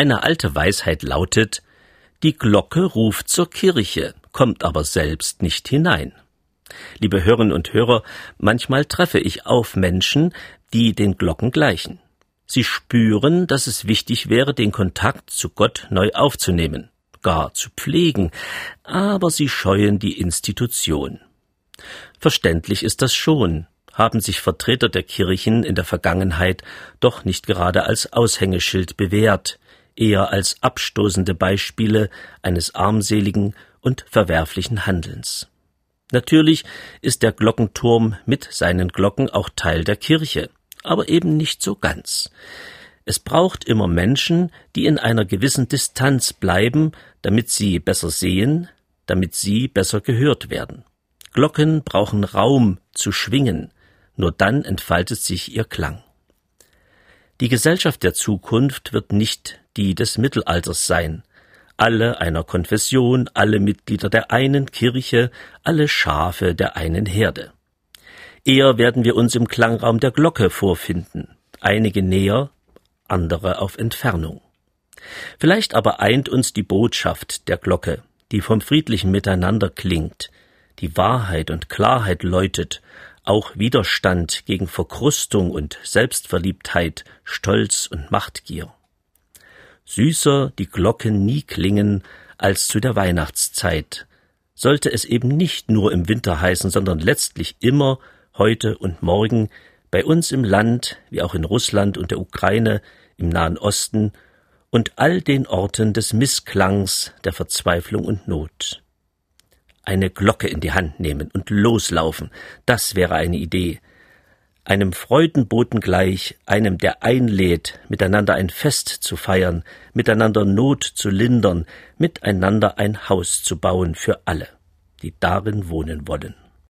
Eine alte Weisheit lautet, die Glocke ruft zur Kirche, kommt aber selbst nicht hinein. Liebe Hörerinnen und Hörer, manchmal treffe ich auf Menschen, die den Glocken gleichen. Sie spüren, dass es wichtig wäre, den Kontakt zu Gott neu aufzunehmen, gar zu pflegen, aber sie scheuen die Institution. Verständlich ist das schon, haben sich Vertreter der Kirchen in der Vergangenheit doch nicht gerade als Aushängeschild bewährt, eher als abstoßende Beispiele eines armseligen und verwerflichen Handelns. Natürlich ist der Glockenturm mit seinen Glocken auch Teil der Kirche, aber eben nicht so ganz. Es braucht immer Menschen, die in einer gewissen Distanz bleiben, damit sie besser sehen, damit sie besser gehört werden. Glocken brauchen Raum zu schwingen, nur dann entfaltet sich ihr Klang. Die Gesellschaft der Zukunft wird nicht die des Mittelalters sein, alle einer Konfession, alle Mitglieder der einen Kirche, alle Schafe der einen Herde. Eher werden wir uns im Klangraum der Glocke vorfinden, einige näher, andere auf Entfernung. Vielleicht aber eint uns die Botschaft der Glocke, die vom friedlichen Miteinander klingt, die Wahrheit und Klarheit läutet, auch Widerstand gegen Verkrustung und Selbstverliebtheit, Stolz und Machtgier süßer die Glocken nie klingen als zu der Weihnachtszeit. Sollte es eben nicht nur im Winter heißen, sondern letztlich immer, heute und morgen, bei uns im Land, wie auch in Russland und der Ukraine, im Nahen Osten und all den Orten des Missklangs, der Verzweiflung und Not. Eine Glocke in die Hand nehmen und loslaufen, das wäre eine Idee, einem Freudenboten gleich, einem, der einlädt, miteinander ein Fest zu feiern, miteinander Not zu lindern, miteinander ein Haus zu bauen für alle, die darin wohnen wollen.